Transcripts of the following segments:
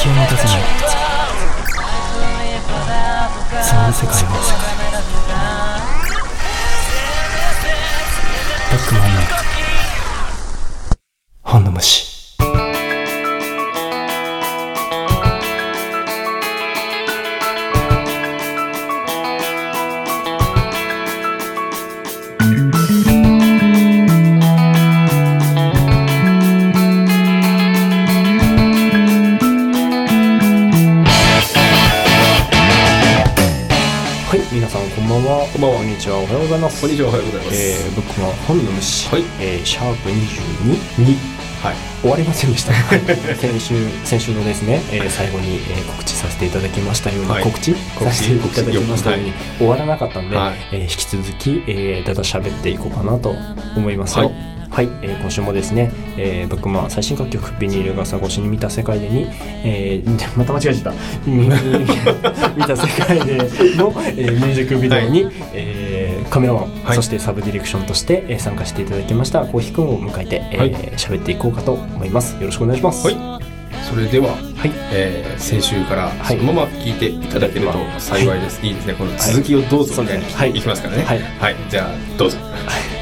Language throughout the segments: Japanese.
気を持たせない。そんな世界をバックマンの本の虫いますこんにちはおはようございます。えー、ブックマン本の虫、はい。えー、シャープ22に。はい。終わりませんでした。先週先週のですね、えー最後に、えー告知させていただきましたように、はい。告知。させていただきましたように、は終わらなかったんで、はい。えー引き続き、えー、だだ喋っていこうかなと思いますよ。ははい。い、えー今週もですね、えー、ブックマン最新楽曲「ビニール傘越しに見た世界でに」えー また間違えちゃった。見 見た世界での、えーミュージックビデオに、えーカメラマン、はいそしてサブディレクションとして、えー参加していただきましたコーヒーくんを迎えてえーはい。喋、っていこうかと思います。よろしくお願いします。はい。それでは、はい。えー先週からはい。そのまま聞いていただけると幸いです。い、いですね。この続きをどうぞみたいな、はい。い。いきますからね。はい。はい。じゃあどうぞ。ブ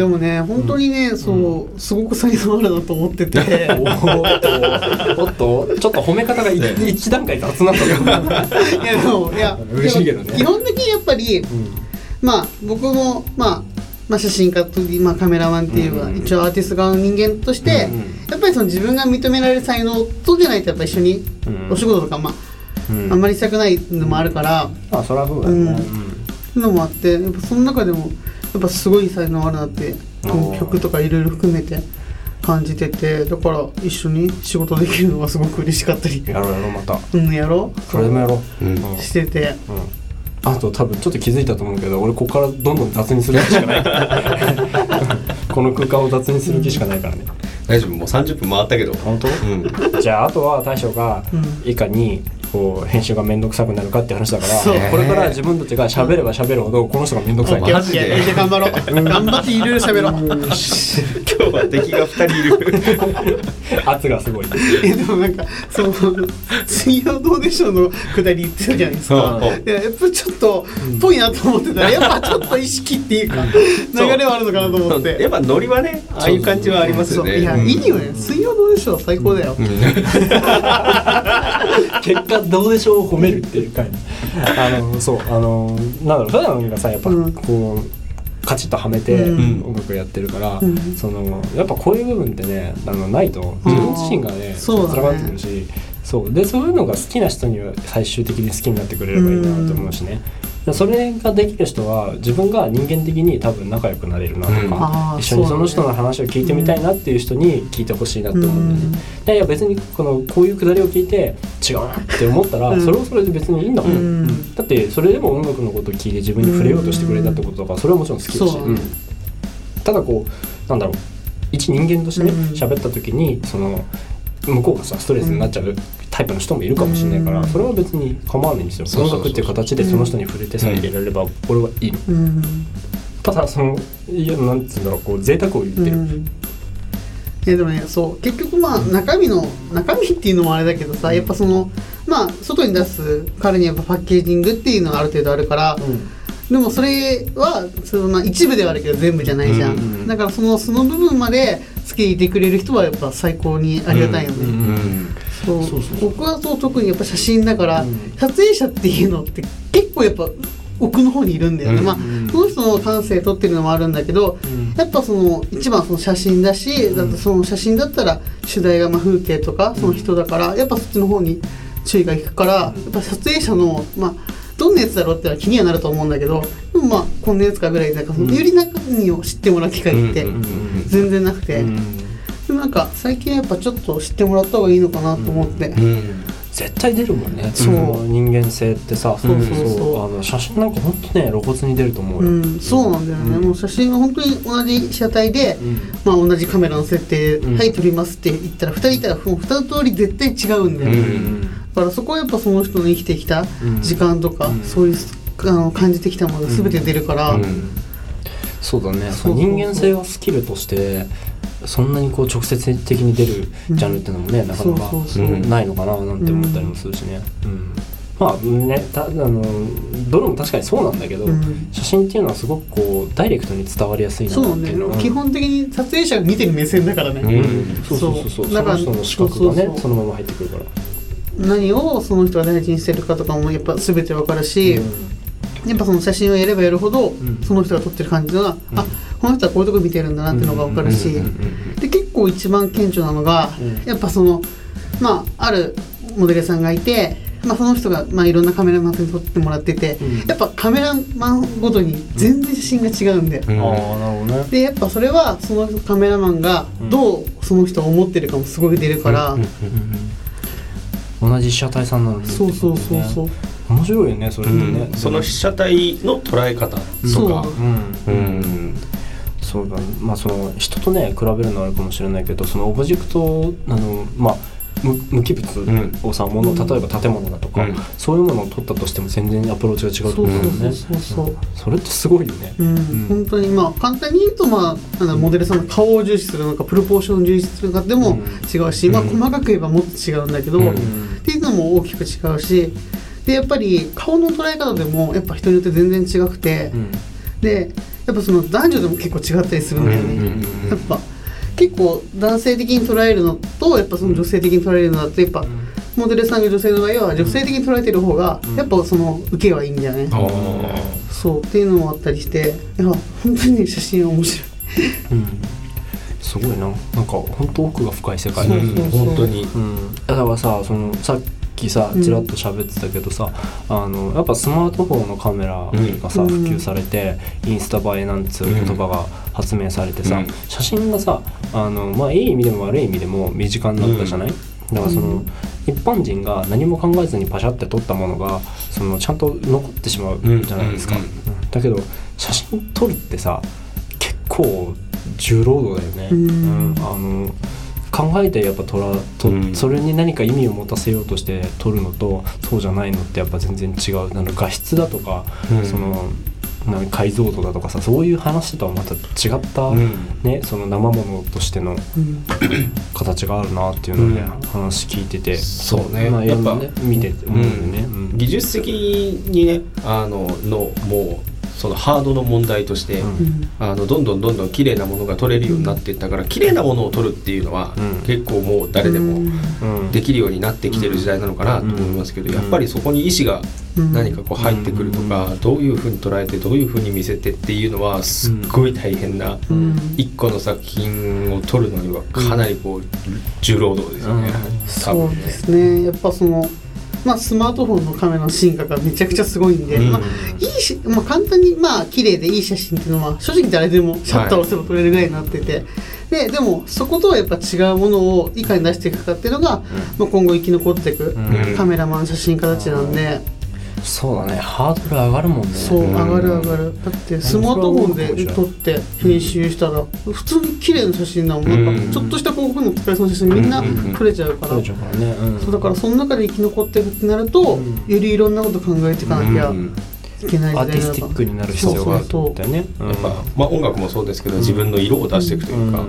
でもね本当にね、そうすごく才能あるなと思ってて。おーっとおっと ちょっと褒め方が一一段階雑なったけどいやでもいや嬉しいけどね。基本的にやっぱり、まあ僕もまあまあ、写真家と、まあ、カメラマンっていうか、うん一応アーティスト側の人間として、うんやっぱりその自分が認められる才能とじゃないとやっぱ一緒にうん。お仕事とか、まあうん。あんまりしたくないのもあるから、あそりゃそうだよね、のもあってやっぱその中でもやっぱすごい才能あるなって曲とかいろいろ含めて感じててだから一緒に仕事できるのがすごく嬉しかったり。やろうやろうまた。うんやろう。それでもやろう、う。んうん。してて。あと多分ちょっと気づいたと思うけど俺ここからどんどん雑にする気しかない。か らこの空間を雑にする気しかないからね。大丈夫。もう30分回ったけど。本当、うん。じゃああとは大将がうん。いかにこう編集が面倒くさくなるかっていう話だからそう。これから自分たちが喋れば喋るほどこの人が面倒くさい。マジで頑張ろう。頑張っていろいろ喋ろう。今日は敵が2人いる。圧がすごい。えでもなんかその「水曜どうでしょう」のくだり言ってたじゃないですか。そういややっぱちょっとぽいなと思ってた。らやっぱちょっと意識っていうか 流れはあるのかなと思って。やっぱノリはね、ああいう感じはありますよね。いや、うん。いいよね。水曜どうでしょう。最高だよ、結果どうでしょう褒めるっていう回あのそうあのなんだろう普段がさやっぱうん。こうカチッとはめてうん。音楽やってるから、うん。そのやっぱこういう部分ってねあのないと自分自身がねそうだね。辛がってくるしそう。でそういうのが好きな人には最終的に好きになってくれればいいなと思うしね、でそれができる人は自分が人間的に多分仲良くなれるなとか、うん。一緒にその人の話を聞いてみたいなっていう人に聞いてほしいなって思うんだよね。いやいや別にこのこういうくだりを聞いて違うなって思ったら、うん。それはそれで別にいいんだもん、うん。だってそれでも音楽のことを聞いて自分に触れようとしてくれたってことだからそれはもちろん好きだし、ただこうなんだろう。一人間としてねうん。喋、った時にその向こうがさストレスになっちゃうタイプの人もいるかもしれないから、うん。それは別に構わないんですよ。音楽っていう。形でその人に触れてさえ入れられれば俺はいいただそのいやなんつうんだろうこう贅沢を言ってる、うん。いやでもねそう結局まあ中身の中身っていうのもあれだけどさやっぱそのまあ外に出す彼にやっぱパッケージングっていうのがある程度あるから、でもそれはそのまあ一部ではあるけど全部じゃないじゃん、うんうんだからそのその部分まで好きでいてくれる人はやっぱ最高にありがたいよね、うんうん。そうそう。そうそう僕はそう特にやっぱ写真だから、うん。撮影者っていうのって結構やっぱ奥の方にいるんだよね、うん。まあうん。その人の感性撮ってるのもあるんだけど、ん。やっぱその一番その写真だし、だってその写真だったら主題がまあ風景とかその人だから、やっぱそっちの方に注意がいくからやっぱ撮影者のまあどんなやつだろうってのは気にはなると思うんだけどでもまあこんなやつかぐらいなんかそのより中身を知ってもらう機会って全然なくて、うんでもなんか最近やっぱちょっと知ってもらった方がいいのかなと思って、うん。絶対出るもんね。そうの人間性ってさ。そうそうそう。あの写真なんか本当ね露骨に出ると思うよ、うん、そうなんだよね、うん。もう写真は本当に同じ被写体で、うん。まあ、同じカメラの設定、うんはい撮りますって言ったら2人いたらもう2通り絶対違うんだよ、うん。だからそこはやっぱその人の生きてきたうん。時間とか、うん。そういうあの感じてきたものが全て出るから、うん。そうだね。そうそうそう。人間性がスキルとしてそんなにこう直接的に出るジャンルっていうのもね、なかなかないのかななんて思ったりもするしね、うん。まあねたあのどれも確かにそうなんだけど、うん。写真っていうのはすごくこうダイレクトに伝わりやすいなっていうのは。よね。基本的に撮影者が見てる目線だからね、うん。そうそう。そうそうその人の視覚がねそうそうそう。そのまま入ってくるから。何をその人が大事にしてるかとかもやっぱ全て分かるし、やっぱその写真をやればやるほど、ん。その人が撮ってる感じが、うん。あこの人はこういうとこ見てるんだなっていうのが分かるし、で結構一番顕著なのが、うん。やっぱそのまああるモデルさんがいて、まあ、その人が、まあ、いろんなカメラマンさんに撮ってもらってて、うん。やっぱカメラマンごとに全然写真が違うんで、うん。ああなるほどね。でやっぱそれはそのカメラマンがどうその人を思ってるかもすごい出るから、うん同じ被写体さんなのにそうそうそうそう、面白いよねそれってね、うん。その被写体の捉え方とか。そう。うん。うんそうだね。まあその人とね比べるのはあるかもしれないけどそのオブジェクトあのまあ無無機物をさ、もの例えば建物だとか、うん。そういうものを撮ったとしても全然アプローチが違うとそう思うよね。そうそうそうそれってすごいよね、うん。ん。本当にまあ簡単に言うとまあなんだモデルさんの顔を重視するのかプロポーションを重視するのかでも違うし、まあうん細かく言えばもっと違うんだけど、うん。っていうのも大きく違うしでやっぱり顔の捉え方でもやっぱ人によって全然違くて、うん。でやっぱその男女でも結構違ったりするんだよね、うんうんうんやっぱ結構男性的に捉えるのとやっぱその女性的に捉えるのだとやっぱ、モデルさんが女性の場合は女性的に捉えてる方がやっぱその受けはいいんだよね、あー。そうっていうのもあったりしていや本当にね写真は面白い。うん。すごいな。なんか本当奥が深い世界そうそうそう。本当に。うん、だからさそのさっきさうん。ちらっと喋ってたけどさ、あのやっぱスマートフォンのカメラがさ、うん。普及されてインスタ映えなんつう言葉が発明されてさ、うん。写真がさあの、まあ、いい意味でも悪い意味でも身近になったじゃない、だからその、うん。一般人が何も考えずにパシャって撮ったものがそのちゃんと残ってしまうじゃないですか、うんうんうんだけど写真撮るってさ結構重労働だよね、うん。あの考えてやっぱ撮らと、うん。それに何か意味を持たせようとして撮るのとそうじゃないのってやっぱ全然違う。あの画質だとか、うん。そのな解像度だとかさそういう話とはまた違った、うん。ね、その生ものとしてのうん。形があるなっていうので、うん。話聞いててそうね。まあ、やっぱね、見てて思うよね、うん。技術的にねあののもうそのハードの問題として、うん。うんあのどんどんどんどん綺麗なものが撮れるようになっていったから綺麗なものを撮るっていうのは、うん。結構もう誰でもうん。できるようになってきてる時代なのかなと思いますけど、うん。やっぱりそこに意思がうん。何かこう入ってくるとか、どういうふうに捉えてどういうふうに見せてっていうのはすっごい大変な、うん。一個の作品を撮るのにはかなりこう重労働ですよね、うん。多そうですね。やっぱそのまあスマートフォンのカメラの進化がめちゃくちゃすごいんで、うん。まあいいし、まあ、簡単にまあ綺麗でいい写真っていうのは正直誰でもシャッターを押せば撮れるぐらいになってて、ででもそことはやっぱ違うものをいかに出していくかっていうのが、まあ、今後生き残っていくうん。カメラマン写真家たちなんで、そうだね。ハードル上がるもんね。そう上がる上がる。だってスマートフォンで撮って編集したら普通に綺麗な写真だもん。なん。かちょっとした広告の使いそうな写真みんな撮れちゃうから。取れちゃうからね、うん。そうだからその中で生き残っていくってなると、うん。よりいろんなこと考えていかなきゃうん。いけないアーティスティックになる必要があるってことだよね。やっぱ、まあ、音楽もそうですけど自分の色を出していくというか、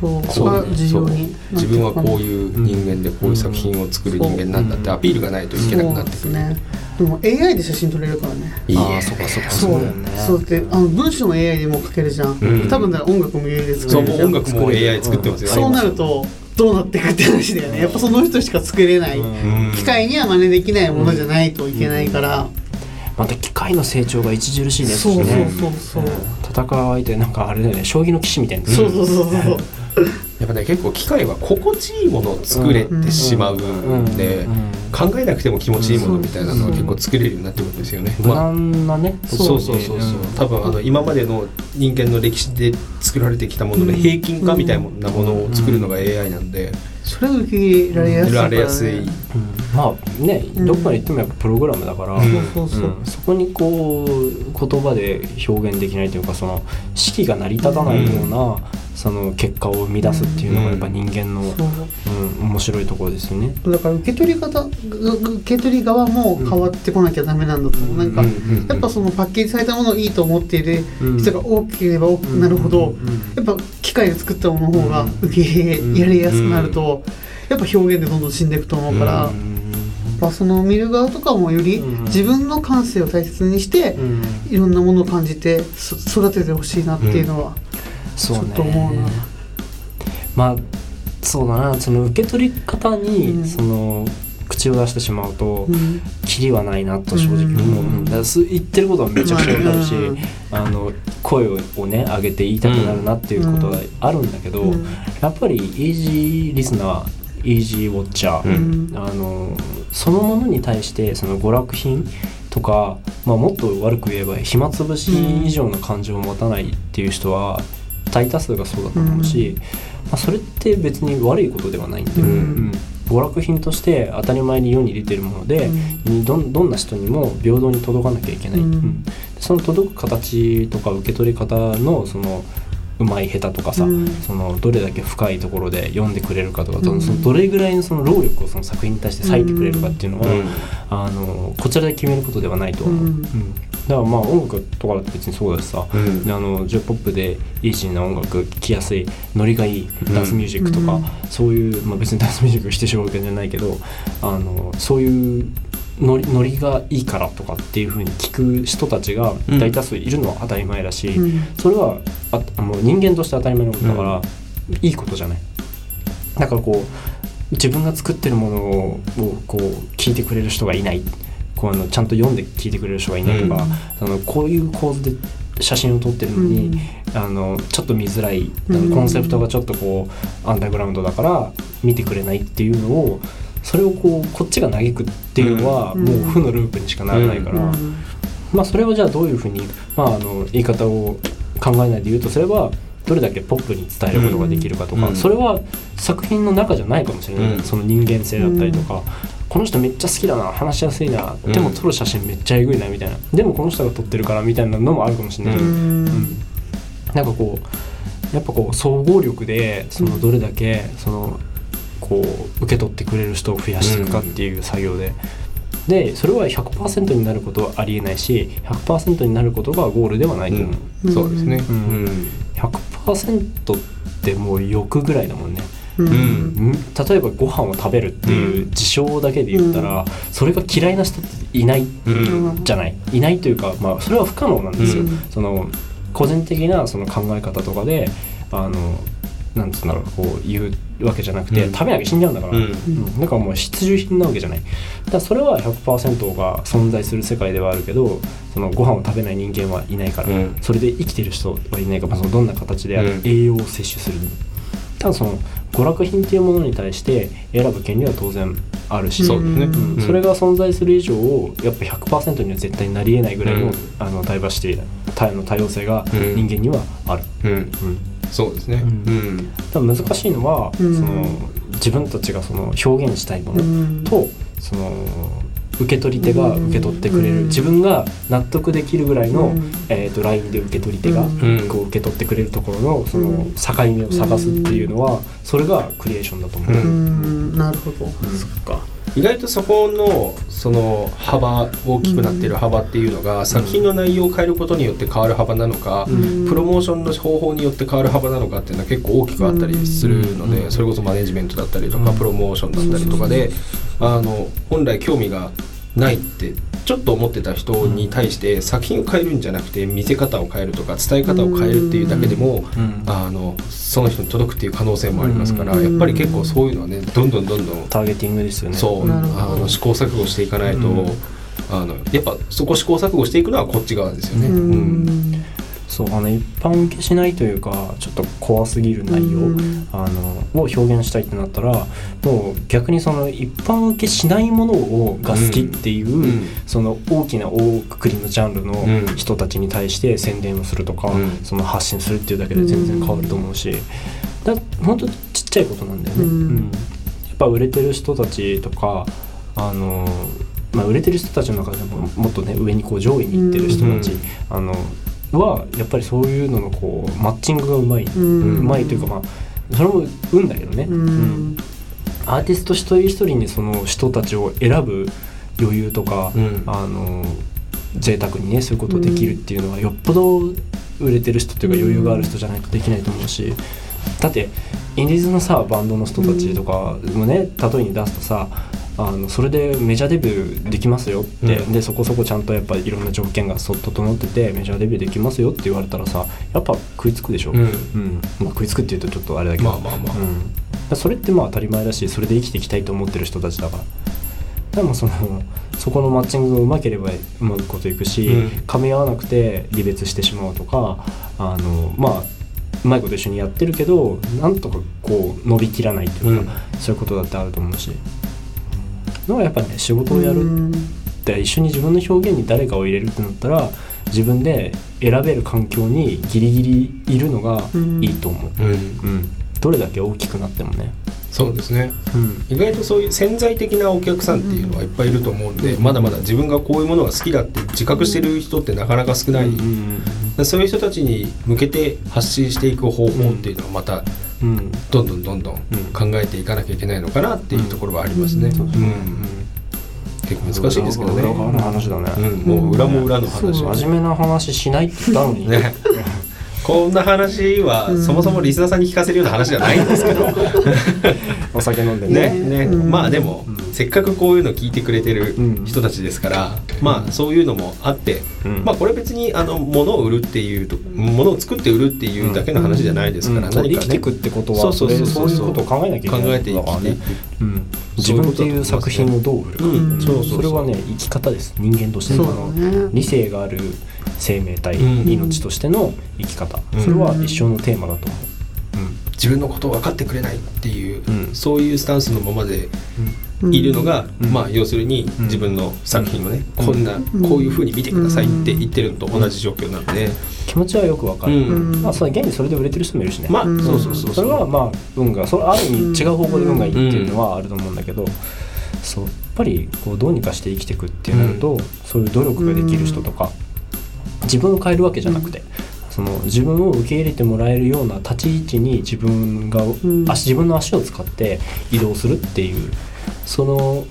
ここがそうね重要にそう自分はこういう人間でこういう作品を作る人間なんだってアピールがないといけなくなってくる、そうですね。でも AI で写真撮れるからね。いいああえそうかそうか。そう。だよねそう。ってあの文章の AI でも書けるじゃん、うん。多分だから音楽も AI で作そうもうれるじゃん音楽も AI 作ってますよ、そう。なるとどうなっていくって話だよね。やっぱその人しか作れない、うん。機械には真似できないものじゃないといけないから、また機械の成長が著しいね。そうそうねそうそう、戦う相手なんかあれだよね。将棋の棋士みたいな。そうそうそうそう Yeah. やっぱね結構機械は心地いいものを作れてしまうんで、うん考えなくても気持ちいいものみたいなのは結構作れるようになってくるんですよね。無まあ難なねそうそうそうそう、多分あの今までの人間の歴史で作られてきたものでうん。平均化みたいなものを作るのが AI なんで、それは受け入れられやすいね、うん。まあねうん。どこまで行ってもやっぱプログラムだから、うん。うん。そこにこう言葉で表現できないというかその式が成り立たないような、その結果を生み出すっていうのがやっぱ人間の、そうう。ん、面白いところですよね。だから受け取り方受け取り側も変わってこなきゃダメなんだと思う、なんか、うんうんやっぱそのパッケージされたものをいいと思っているうん。人が多ければ多くなるほど、うんやっぱ機械で作ったものの方が受け入れられやすくなると、やっぱ表現でどんどん死んでいくと思うから、やっぱその見る側とかもよりうん自分の感性を大切にして、うんいろんなものを感じてそ育ててほしいなっていうのは、ちょっと思うな。まあそうだな。その受け取り方に、うん。その口を出してしまうと、うん。キリはないなと正直うん思う、うん。だ言ってることはめちゃくちゃわかるし、うん。あの声をね上げて言いたくなるなっていうことはあるんだけど、うん。やっぱりイージーリスナーイージーウォッチャー、うん。あのそのものに対してその娯楽品とか、まあ、もっと悪く言えば暇つぶし以上の感情を持たないっていう人は大多数がそうだと思うし、まあ、それって別に悪いことではないんだよ、うん。うん。娯楽品として当たり前に世に出てるもので、どんどんな人にも平等に届かなきゃいけない、うん。うん。その届く形とか受け取り方のそのうまい下手とかさ、うん。そのどれだけ深いところで読んでくれるかとか、うん。そのどれぐらいのその労力をその作品に対して割いてくれるかっていうのは、うん。あのこちらで決めることではないと思う、うん。うんだからまあ音楽とかだって別にそうだしさ、うん。であの j p o p でイージーな音楽聴きやすいノリがいいダンスミュージックとか、うん。そういう、まあ、別にダンスミュージックをしてしまうわけじゃないけどあのそういうノリノリがいいからとかっていうふうに聞く人たちが大多数いるのは当たり前だし、うん。それはああの人間として当たり前のことだから、いいことじゃない。だからこう自分が作ってるものをこう聞いてくれる人がいないこうあのちゃんと読んで聞いてくれる人がいないとか、あのこういう構図で写真を撮ってるのに、あのちょっと見づらいコンセプトがちょっとこうアンダーグラウンドだから見てくれないっていうのをそれをこうこっちが嘆くっていうのはうん。もう負のループにしかならないから、うん。まあそれをじゃあどういうふうに、まあ、あの言い方を考えないで言うとすればどれだけポップに伝えることができるかとか、うん。それは作品の中じゃないかもしれない、うん。その人間性だったりとか、この人めっちゃ好きだな話しやすいな、うんでも撮る写真めっちゃえぐいなみたいな。でもこの人が撮ってるからみたいなのもあるかもしれない、うん。うん。なんかこうやっぱこう総合力でそのどれだけそのこう受け取ってくれる人を増やしていくかっていう作業で。でそれは100%になることはありえないし100%になることがゴールではないと思う、うん。そうですね。ううん。ん。100%ってもう欲ぐらいだもんね、うん。ん例えばご飯を食べるっていう事象だけで言ったら、それが嫌いな人っていないうん。じゃない。いないというか、まあ、それは不可能なんですよ、うん。その個人的なその考え方とかであのなんつうんだろうこう言うわけじゃなくて、うん。食べなきゃ死んじゃうんだから、うん。うん。だからもう必需品なわけじゃない。だからそれは100%が存在する世界ではあるけどそのご飯を食べない人間はいないから、うん。それで生きてる人はいないからそのどんな形である、うん。栄養を摂取するただその娯楽品っていうものに対して選ぶ権利は当然あるし、そうですね。うんうんそれが存在する以上やっぱ100%には絶対になりえないぐらいの,、うんあのダイバーシティ多の多様性がうん人間にはある、うん。うんそうですね。ううん。多分難しいのは、うんその自分たちがその表現したいものうんと、その受け取り手が受け取ってくれる、うん。自分が納得できるぐらいの、うん。えー、とラインで受け取り手が、うん。こう受け取ってくれるところのそのうん。境目を探すっていうのは、それがクリエーションだと思う。うん。うん。なるほど、そっか意外とそこのその幅大きくなってる幅っていうのが、作品の内容を変えることによって変わる幅なのか、うん。プロモーションの方法によって変わる幅なのかっていうのは結構大きくあったりするので、うん。それこそマネジメントだったりとか、うん。プロモーションだったりとかで、あの本来興味がないってちょっと思ってた人に対して作品を変えるんじゃなくて見せ方を変えるとか伝え方を変えるっていうだけでも、うん。あのその人に届くっていう可能性もありますから、うん。やっぱり結構そういうのはねどんどんどんどんターゲティングですよね。そうあの試行錯誤していかないと、うん。あのやっぱそこ試行錯誤していくのはこっち側ですよね。ううんんそうあの一般受けしないというかちょっと怖すぎる内容、うん。あのを表現したいってなったらもう逆にその一般受けしないものをが好きっていう、うん。その大きな大くくりのジャンルのうん。人たちに対して宣伝をするとか、うん。その発信するっていうだけで全然変わると思うし、だ本当ちっちゃいことなんだよね。うん。うん。ぱ売れてる人たちとかあのまあ、売れてる人たちの中でももっとね上にこう上位に行ってる人たち、あのはやっぱりそういうののこうマッチングがうまい、ううんまいというかまあそれも運だけどね、うん。うん。アーティスト一人一人にその人たちを選ぶ余裕とか、うん。あの贅沢にねそういうことをできるっていうのはよっぽど売れてる人というか余裕がある人じゃないとできないと思うしだってインディーズのさバンドの人たちとかもね例えに出すとさあのそれでメジャーデビューできますよって、うん。でそこそこちゃんとやっぱいろんな条件がそ整っててメジャーデビューできますよって言われたらさやっぱ食いつくでしょ、うん。うん。まあ、食いつくっていうとちょっとあれだけど、まあまあまあ。うん、それってまあ当たり前だしそれで生きていきたいと思ってる人たちだから。でもそのそこのマッチングがうまければうまくこといくし、うん。噛み合わなくて離別してしまうとかあのまあうまいこと一緒にやってるけどなんとかこう伸びきらないというか、そういうことだってあると思うし。のはやっぱね仕事をやる。うん。って一緒に自分の表現に誰かを入れるってなったら自分で選べる環境にギリギリいるのがいいと思う、うん。うんどれだけ大きくなってもね、そうですね。うん。意外とそういう潜在的なお客さんっていうのはいっぱいいると思うんで、まだまだ自分がこういうものが好きだって自覚してる人ってなかなか少ない、そういう人たちに向けて発信していく方法っていうのはまたうん。どんどんどんどん考えていかなきゃいけないのかなっていうところはありますね。うん。うん。結構難しいですけどね。裏側の話だね、うん、もう裏も裏の話、そう。真面目な話しないって言ったのに、ねこんな話はうん。そもそもリスナーさんに聞かせるような話じゃないんですけど。お酒飲んでね。ね。ね、うん。まあでも、うん。せっかくこういうの聞いてくれてるうん。人たちですから、まあそういうのもあって、うん。まあこれ別にあの物を売るっていうと物を作って売るっていうだけの話じゃないですから、うん。何かね。生きていくってことはそうそうそうそう。それそういうことを考えなきゃいけない考えていだからね。きうん、自分っていう作品をどう売るか、うんそうそうそうそれはね。生き方です人間としての理性がある生命体、うん。命としての生き方、うん。それは一生のテーマだと。思う、自分のことを分かってくれないっていう、うん。そういうスタンスのままでうん。いるのが、うん。まあ要するにうん。自分の作品をね、うん。こんな、ん。こういうふうに見てくださいって言ってるのと同じ状況なんで、気持ちはよくわかる、うん。まあ、それ現にそれで売れてる人もいるしね、そうそうそうそれはまあ運がそれある意味違う方向で運がいいっていうのはあると思うんだけど、そうやっぱりこうどうにかして生きていくってなると、そういう努力ができる人とか、自分を変えるわけじゃなくて、その自分を受け入れてもらえるような立ち位置に自分が、ん。足自分の足を使って移動するっていうその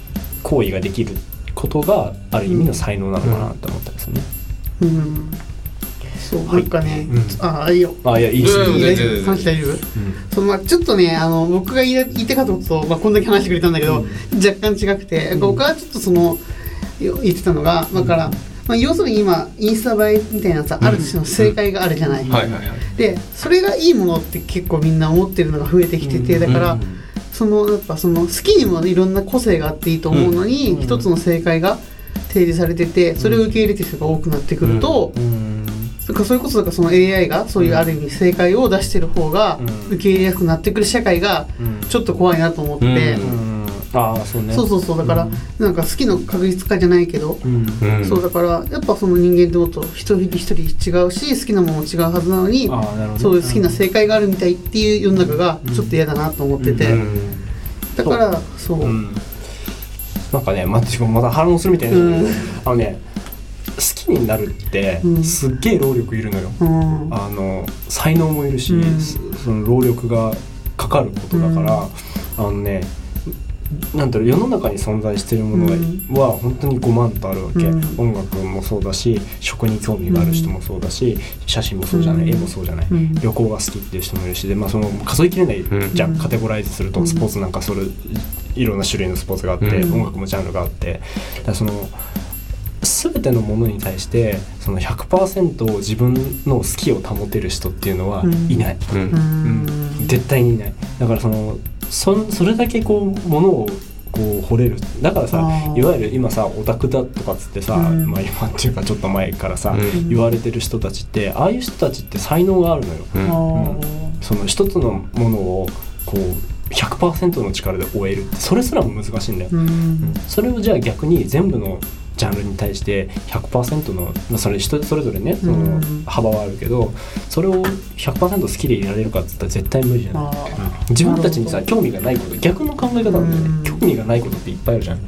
行為ができることがある意味の才能なのかなって思ったんですよね。うん。そうなんかね、うん。ああいいよ。あいやいいです。うんいい全然全然。話大丈夫？うん。そのまあちょっとねあの僕が言いたかったことと、まあ、こんだけ話してくれたんだけど、若干違くて、僕はちょっとそのよ言ってたのがだから、まあ、要するに今インスタ映えみたいなさ、ある種の正解があるじゃない、はいはいはい。でそれがいいものって結構みんな思ってるのが増えてきてて、うん。だから、うんそのやっぱその好きにもいろんな個性があっていいと思うのに、うん。一つの正解が提示されててそれを受け入れてる人が多くなってくると、うん。だからそういうことだからその AI がそういうある意味正解を出してる方がうん。受け入れやすくなってくる社会がうん。ちょっと怖いなと思って、うんうんああそうね。そうそうそうだから、うん。なんか好きの確実化じゃないけど、うん。うんそうだからやっぱその人間ってもっと一人一人違うし好きなものも違うはずなのにああなるほどね。そういう好きな正解があるみたいっていう世の中がちょっと嫌だなと思ってて、うん。だからそう、うん。なんかねまたまた反論するみたいな、うん。あのね好きになるってうん。すっげえ労力いるのよ、うん。あの才能もいるし、うん。そその労力がかかることだから、あのねなんだろう世の中に存在しているものは本当に5万とあるわけ、うん。音楽もそうだし食に興味がある人もそうだし、写真もそうじゃない、うん。絵もそうじゃない、うん。旅行が好きっていう人もいるしで、まあ、その数えきれないうん。じゃカテゴライズするとうん。スポーツなんかそれいろんな種類のスポーツがあって、うん。音楽もジャンルがあって。だからその全てのものに対してその100%自分の好きを保てる人っていうのはうんいない、うんううんん絶対にいないだからそのそそれだけこうものをこう掘れる。だからさいわゆる今さオタクだとかっつってさ、うん。まあ、今っていうかちょっと前からさ、うん。言われてる人たちってああいう人たちって才能があるのよ。うん。あその一つのものをこう100%の力で終えるってそれすらも難しいんだよ。ーうん。それをじゃあ逆に全部のジャンルに対して100%の、まあ、それ人それぞれねそのうん幅はあるけどそれを100%好きでいられるかっつったら絶対無理じゃない。自分たちにさ興味がないこと逆の考え方なんだようん。ね興味がないことっていっぱいあるじゃん、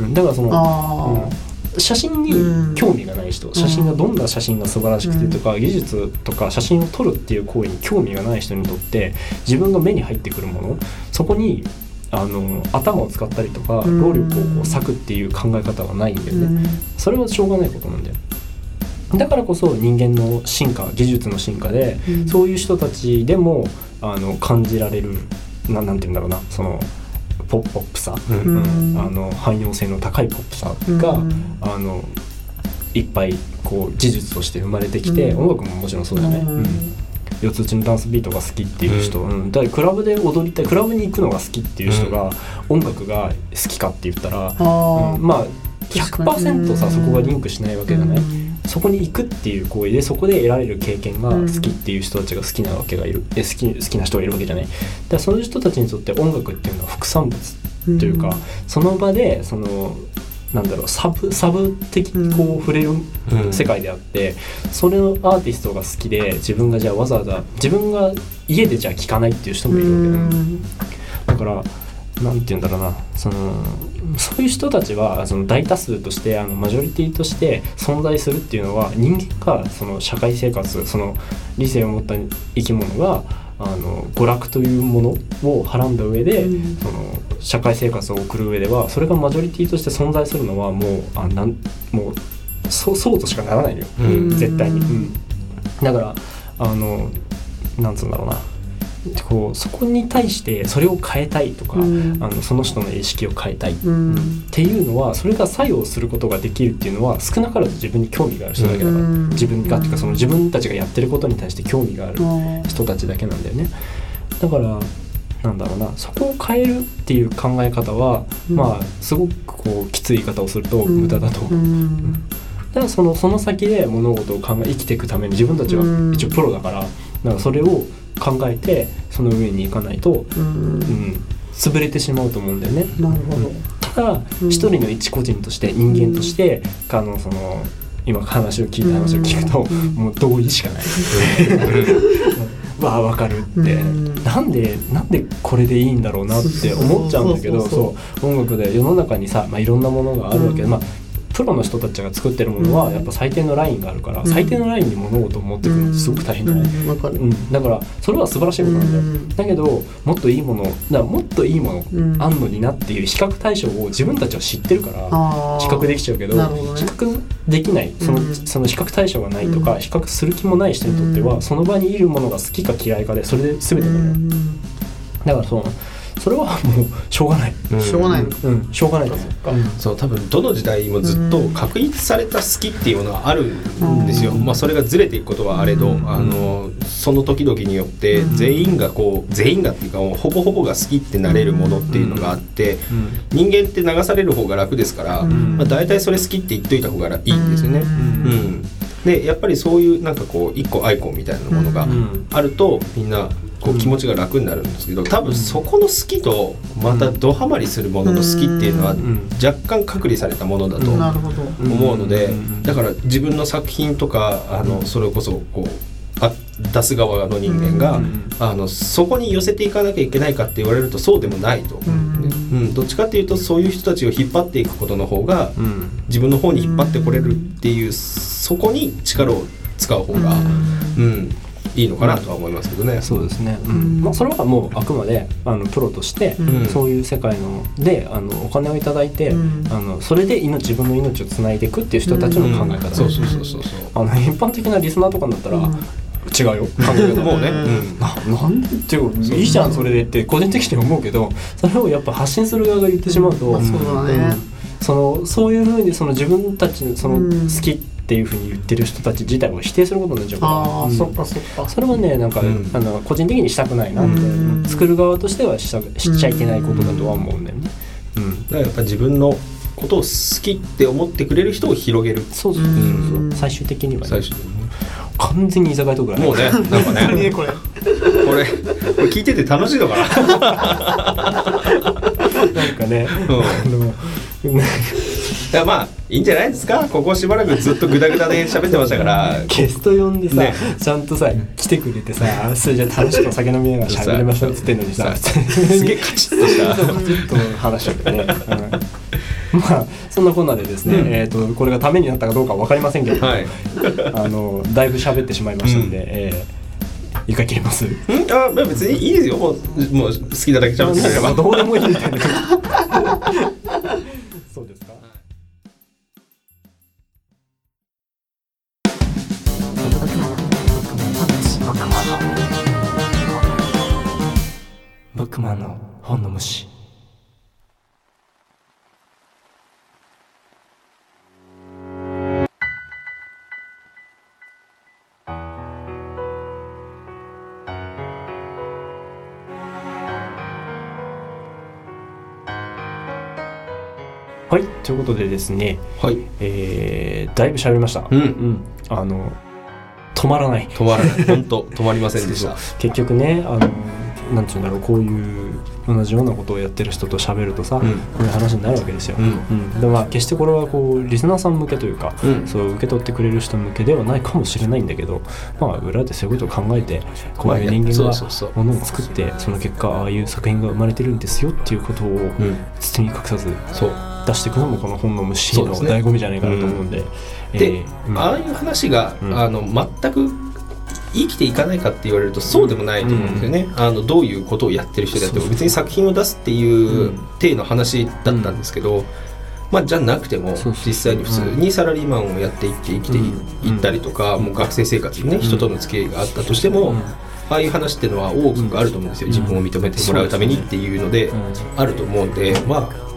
うん、だからその、あうん。写真に興味がない人、写真がどんな写真が素晴らしくてとか、技術とか写真を撮るっていう行為に興味がない人にとって自分が目に入ってくるものそこにあの頭を使ったりとかうん。労力をこう割くっていう考え方はないんだよね、うん。それはしょうがないことなんだよ。だからこそ人間の進化技術の進化で、うん。そういう人たちでもあの感じられるななんて言うんだろうなそのポポップさ、うん。うん。あの汎用性の高いポップさが、うん。あのいっぱいこう事実として生まれてきて、うん。音楽ももちろんそうだね、うん。うん四つ打ちのダンスビートが好きっていう人、うん。だからクラブで踊りたいクラブに行くのが好きっていう人が、音楽が好きかって言ったら、うん。まあ確かに。100%さそこがリンクしないわけじゃない、うん。そこに行くっていう行為でそこで得られる経験が好きっていう人たちが好きなわけがいる、え好き好きな人がいるわけじゃない。だからその人たちにとって音楽っていうのは副産物というか、うん。その場でそのなんだろうサブサブ的にこう触れるうん。世界であって、それのアーティストが好きで自分がじゃあわざわざ自分が家でじゃあ聴かないっていう人もいるわけだ,、うん。だからなんて言うんだろうなそのそういう人たちはその大多数としてあのマジョリティとして存在するっていうのは人間がその社会生活その理性を持った生き物があの娯楽というものをはらんだ上で、うん。その社会生活を送る上ではそれがマジョリティとして存在するのはもうあなんもうそうそうとしかならないのよ、うん。絶対に、うん。だからあのなんつうんだろうなこうそこに対してそれを変えたいとか、うん。あのその人の意識を変えたい、うん。っていうのはそれが作用することができるっていうのは少なからず自分に興味がある人だけだから、うん。自分がっていうかその自分たちがやってることに対して興味がある人たちだけなんだよね。だからなんだろうなそこを変えるっていう考え方は、うん。まあすごくこうきつい言い方をすると無駄だとだからそのその先で物事を考え生きていくために自分たちはうん。一応プロだからだからそれを考えてその上に行かないと、うん。うん、潰れてしまうと思うんだよね。なるほど。ただうん。一人の一個人として人間として、あのその今話を聞いた話を聞くと、うん。もう同意しかない。わあわかるって、うん。なんでなんでこれでいいんだろうなって思っちゃうんだけどそう音楽で世の中にさ、まあ、いろんなものがあるわけで、うん。まあプロの人たちが作ってるものはうん。やっぱ最低のラインがあるから、うん最低のラインに物事を持っていくのってすごく大変じゃない、うん。だからそれは素晴らしいことなんだよ、うん。だけどもっといいものだもっといいものうん。あんのになっていう比較対象を自分たちは知ってるから比較できちゃうけど比較できないその,、うん。その比較対象がないとか、うん。比較する気もない人にとっては、うん。その場にいるものが好きか嫌いかでそれで全てなのよ、うん。だからそうそれはもうしょうがない、うん。しょうがないの。うん、しょうがないと思うそっか。そう多分どの時代もずっと確立された好きっていうものがあるんですよ、うん。まあ、それがずれていくことはあれど、うん。あのその時々によってうん。全員がこう全員がっていうかもうほぼほぼが好きってなれるものっていうのがあってうん。人間って流される方が楽ですから、うん。まあ、大体それ好きって言っといた方がいいんですよね。ううん。んでやっぱりそういうなんかこう一個アイコンみたいなものがうん。あるとみんなこう気持ちが楽になるんですけど多分そこの好きとまたドハマりするものの好きっていうのはん。若干隔離されたものだと思うのでうん。だから自分の作品とかあのそれこそこうあ出す側の人間がうん。あのそこに寄せていかなきゃいけないかって言われるとそうでもないと思う。ん。どっちかっていうとそういう人たちを引っ張っていくことの方がうん。自分の方に引っ張ってこれるっていうそこに力を使う方が、うん、いいのかなとは思いますけどね。そうですね、うん。うん。まあ、それはもうあくまであのプロとして、うん。そういう世界のであのお金をいただいて、うん。あのそれで命自分の命をつないでいくっていう人たちの考え方、うん。そうそうそうそうそう。あの一般的なリスナーとかになったら、うん。違うよ。考え方。もうね、ううん。ななんでっていうかいいじゃんそれでって個人的には思うけどそれをやっぱ発信する側が言ってしまうと、まあそうそのそういうふうにその自分たちのそのうん。好きっていうふうに言ってる人たち自体を否定することになっちゃうから、ああ、うん。そっかそっか。それはねなんか、うん。あの個人的にしたくないなって、うん。作る側としてはしたしちゃいけないことだとは思うんだよね。うん。だからやっぱ自分のことを好きって思ってくれる人を広げる。そうそうそうそう、うん。最終的には、ね、最初に。ね完全に居酒屋とかもうねなんか本当にね。ねこれ。これこれ聞いてて楽しいのかな。なんかね、うん。あのなんかやまあいいんじゃないですか？ここしばらくずっとグダグダで喋ってましたから。ゲスト呼んでさ、ね。ちゃんとさ来てくれてさそれじゃ楽しくお酒飲みながら喋りましょうっつってんのにさ。すげえカチッとした。カチッと話しちゃってね、うん。まあそんなこんなでですね、うん。えー、とこれがためになったかどうかわかりませんけど、はい。あのだいぶ喋ってしまいましたんで、うん。えー一回切ります。ん？あまあ別にいいですよ。もうもう好きなだけ喋ってくれれば。なんかどうでもいいみたいなブックマンの本の虫はいということでですねはい。えー、だいぶ喋りました。うんあの止まらない。止まらない。本当止まりませんでした。結局ねあのなんていうんだろうこういう同じようなことをやってる人と喋るとさ、うん。こういう話になるわけですよ、うん。うん。でまあ決してこれはこうリスナーさん向けというか、うん。そう受け取ってくれる人向けではないかもしれないんだけどまあ裏でそういうことを考えてこういう人間がものを作ってその結果ああいう作品が生まれてるんですよっていうことをうん。包み隠さずそう。出していくのもこの本の虫の醍醐味じゃないかなと思うんで、えで、ーうんああいう話が、うん。あの全く生きていかないかって言われるとそうでもないと思うんですよね、あのどういうことをやってる人であっても別に作品を出すっていううん体の話だったんですけど、まあ、じゃなくても実際に普通にサラリーマンをやっていって生きていうん。ったりとか、もう学生生活にね人との付き合いがあったとしても、うん。ああいう話っていうのは多くあると思うんですよ、うん。自分を認めてもらうためにっていうのでうん。あると思うんでまあ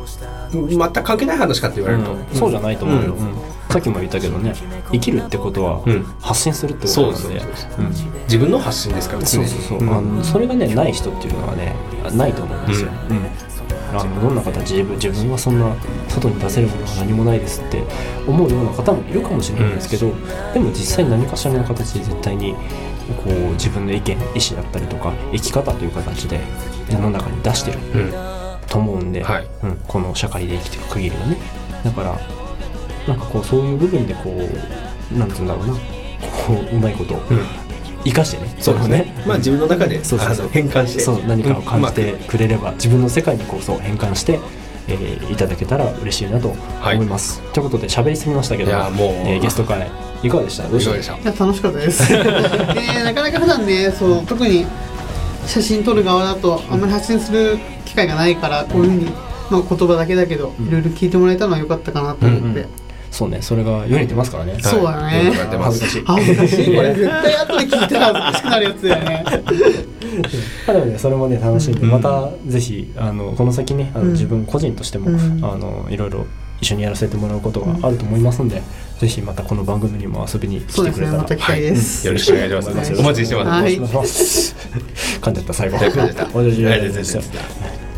全く関係ない話かって言われると、うん。そうじゃないと思うよ、うん。うんさっきも言ったけどね生きるってことはうん。発信するってことなので、自分の発信ですからそうそうそう、ん。あのそれがねない人っていうのはねないと思うんですよ、うん。あのどんな形自分自分はそんな外に出せるものは何もないですって思うような方もいるかもしれないんですけど、でも実際何かしらの形で絶対にこう自分の意見意思だったりとか生き方という形で世の中に出してるうん。と思うんで、はい。うん、この社会で生きていく限りはね。だからなんかこうそういう部分でこうなんて言うんだろうな。こううまいことうん。生かしてね。そうですね。まあ自分の中でそうそうそう。変換して、そう何かを感じてくれれば、自分の世界にこうそう変換して、えーいただけたら嬉しいなと思います、ということで喋りすぎましたけどいやもう。えーゲスト会いかがでした？まくいかがでした？いや楽しかったです、えーなかなか普段ねそう特に写真撮る側だとあんまり発信する機会がないからこういうふうに、まあ、言葉だけだけどうん。いろいろ聞いてもらえたのは良かったかなと思って、うんうんそうねそれが世に出ますからね、そうだね。恥ずかし。い恥ずかしいこれ。絶対後で聞いたら恥ずかしくなるやつだよね。まあでもねそれもね楽しんで、うんまたぜひあのこの先ねあの、うん。自分個人としても、うん。あのいろいろ一緒にやらせてもらうことがあると思いますんで、ぜひまたこの番組にも遊びに来てくれたら。ですねまた機会です、よろしくお願いします。お待ちしてます。噛んじゃった最後。はい噛んじゃった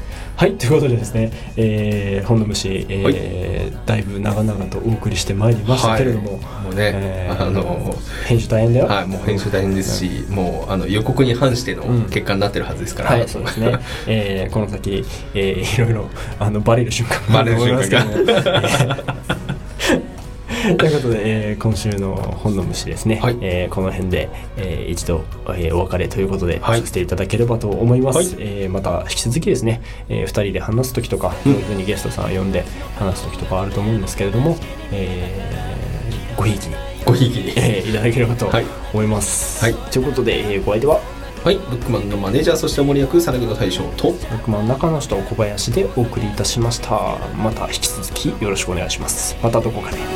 はいということでですね、えー、本の虫、えーだいぶ長々とお送りしてまいりましたけれども、もうね、えーあの編集大変だよ、はいもう編集大変ですし、もうあの予告に反してのうん。結果になってるはずですから。はい、そうですね。えーこの先、えーいろいろあのバレる瞬間があると思いますけども。えー ということで、えー今週の本の虫ですね、はい。えーこの辺で、えー一度、えーお別れということで、はい。させていただければと思います、はい。えーまた引き続きですね、え2人で話す時とか、こういうふうにゲストさんを呼んで話す時とかあると思うんですけれども、えーごひいきに、ごひいきに。えーいただければとはい。思います、はい。ということで、えーご相手は？はい、ブックマンのマネージャーそして森役さなぎの大将と。僕も中の人小林でお送りいたしました。また引き続きよろしくお願いします。またどこかで。こんな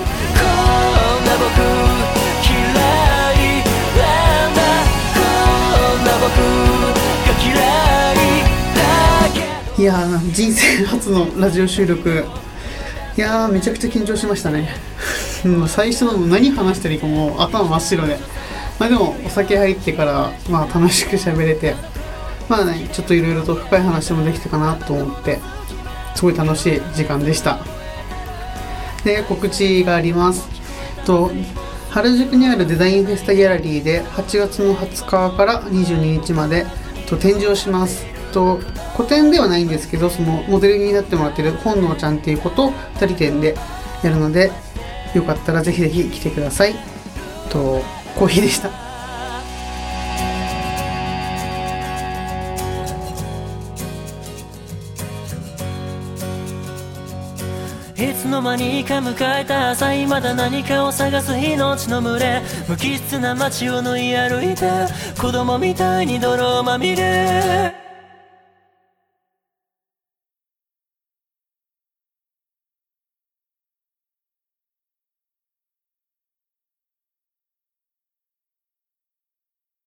僕嫌いな。んだこんな僕が嫌いだけいやー人生初のラジオ収録。いやーめちゃくちゃ緊張しましたね。うん最初の何話してるかもう頭真っ白でまあでもお酒入ってからまあ楽しく喋れてまあねちょっといろいろと深い話もできたかなと思ってすごい楽しい時間でした。で告知があります。と原宿にあるデザインフェスタギャラリーで8月の20日から22日までと展示をします。と個展ではないんですけどそのモデルになってもらってる本能ちゃんっていう子と2人展で、やるのでよかったらぜひぜひ来てください。とコーヒーでした。いつの間にか迎えた朝まだ何かを探す命の群れ。無機質な街を縫い歩いて子供みたいに泥をまみれ。